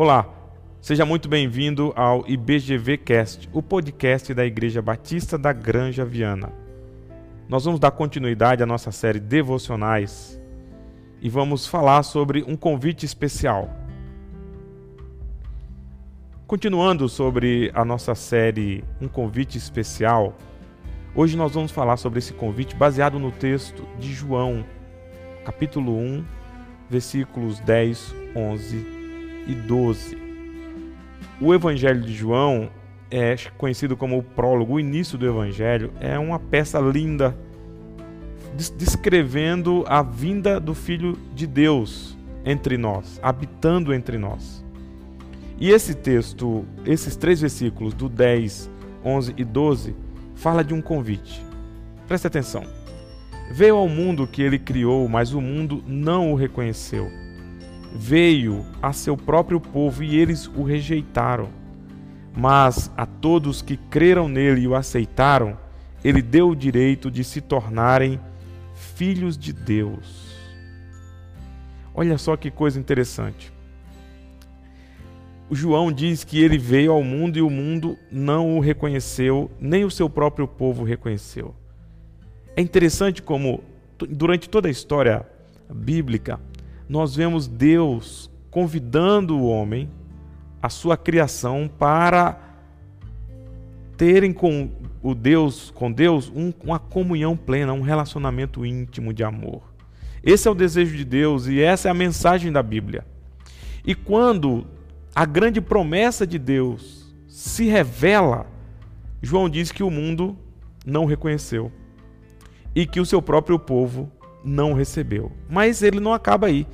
Olá, seja muito bem-vindo ao IBGV Cast, o podcast da Igreja Batista da Granja Viana. Nós vamos dar continuidade à nossa série Devocionais e vamos falar sobre um convite especial. Continuando sobre a nossa série Um Convite Especial, hoje nós vamos falar sobre esse convite baseado no texto de João, capítulo 1, versículos 10, 11 e 12. O Evangelho de João é conhecido como o prólogo, o início do Evangelho, é uma peça linda descrevendo a vinda do Filho de Deus entre nós, habitando entre nós. E esse texto, esses três versículos, do 10, 11 e 12, fala de um convite. Preste atenção. Veio ao mundo que ele criou, mas o mundo não o reconheceu veio a seu próprio povo e eles o rejeitaram. Mas a todos que creram nele e o aceitaram, ele deu o direito de se tornarem filhos de Deus. Olha só que coisa interessante. O João diz que ele veio ao mundo e o mundo não o reconheceu, nem o seu próprio povo reconheceu. É interessante como, durante toda a história bíblica, nós vemos Deus convidando o homem, a sua criação, para terem com o Deus, com Deus, um, uma comunhão plena, um relacionamento íntimo de amor. Esse é o desejo de Deus e essa é a mensagem da Bíblia. E quando a grande promessa de Deus se revela, João diz que o mundo não reconheceu e que o seu próprio povo não recebeu. Mas ele não acaba aí.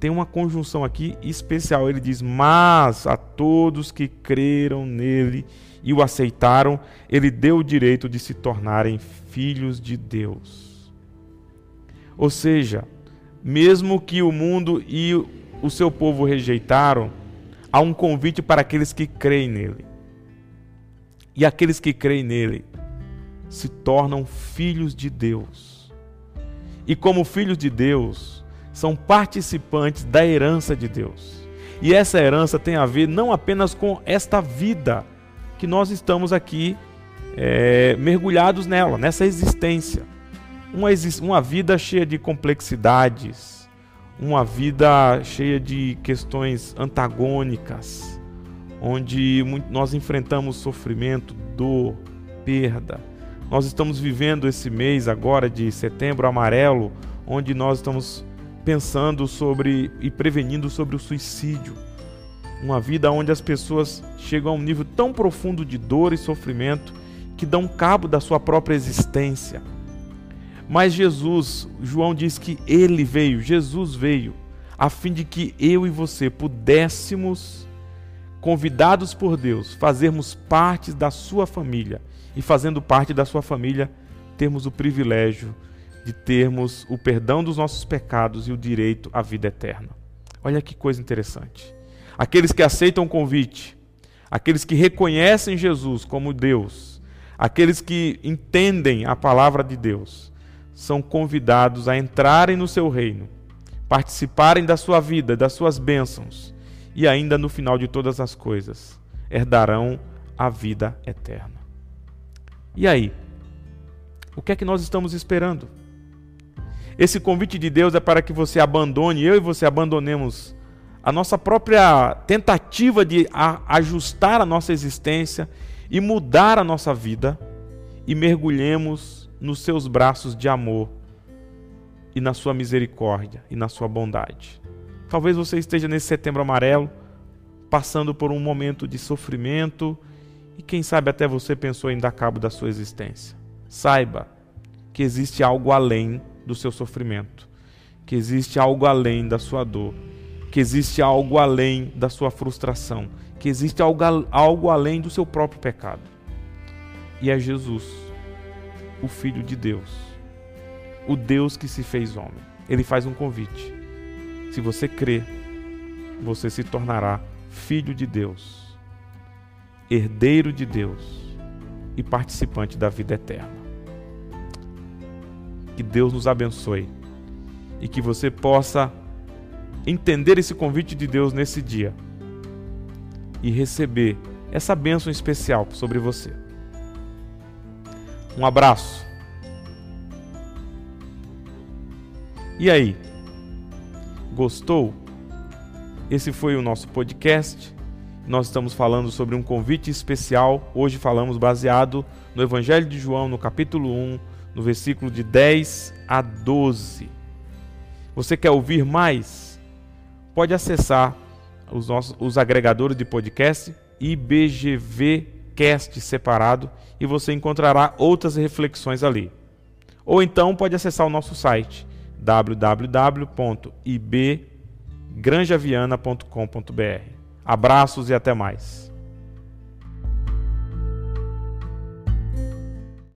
Tem uma conjunção aqui especial. Ele diz: Mas a todos que creram nele e o aceitaram, ele deu o direito de se tornarem filhos de Deus. Ou seja, mesmo que o mundo e o seu povo rejeitaram, há um convite para aqueles que creem nele. E aqueles que creem nele se tornam filhos de Deus. E como filhos de Deus, são participantes da herança de Deus. E essa herança tem a ver não apenas com esta vida que nós estamos aqui é, mergulhados nela, nessa existência. Uma, uma vida cheia de complexidades, uma vida cheia de questões antagônicas, onde nós enfrentamos sofrimento, dor, perda, nós estamos vivendo esse mês agora de setembro amarelo, onde nós estamos pensando sobre e prevenindo sobre o suicídio. Uma vida onde as pessoas chegam a um nível tão profundo de dor e sofrimento que dão cabo da sua própria existência. Mas Jesus, João diz que ele veio, Jesus veio, a fim de que eu e você pudéssemos, convidados por Deus, fazermos parte da sua família e fazendo parte da sua família, termos o privilégio de termos o perdão dos nossos pecados e o direito à vida eterna. Olha que coisa interessante. Aqueles que aceitam o convite, aqueles que reconhecem Jesus como Deus, aqueles que entendem a palavra de Deus, são convidados a entrarem no seu reino, participarem da sua vida, das suas bênçãos e ainda no final de todas as coisas herdarão a vida eterna. E aí? O que é que nós estamos esperando? Esse convite de Deus é para que você abandone, eu e você abandonemos a nossa própria tentativa de ajustar a nossa existência e mudar a nossa vida e mergulhemos nos seus braços de amor e na sua misericórdia e na sua bondade. Talvez você esteja nesse setembro amarelo passando por um momento de sofrimento e quem sabe até você pensou em dar cabo da sua existência. Saiba que existe algo além do seu sofrimento, que existe algo além da sua dor, que existe algo além da sua frustração, que existe algo, algo além do seu próprio pecado. E é Jesus, o Filho de Deus, o Deus que se fez homem. Ele faz um convite. Se você crer, você se tornará filho de Deus herdeiro de Deus e participante da vida eterna. Que Deus nos abençoe e que você possa entender esse convite de Deus nesse dia e receber essa bênção especial sobre você. Um abraço. E aí? Gostou? Esse foi o nosso podcast. Nós estamos falando sobre um convite especial. Hoje falamos baseado no Evangelho de João, no capítulo 1, no versículo de 10 a 12. Você quer ouvir mais? Pode acessar os nossos os agregadores de podcast IBGVcast separado e você encontrará outras reflexões ali. Ou então pode acessar o nosso site www.ibgranjaviana.com.br. Abraços e até mais.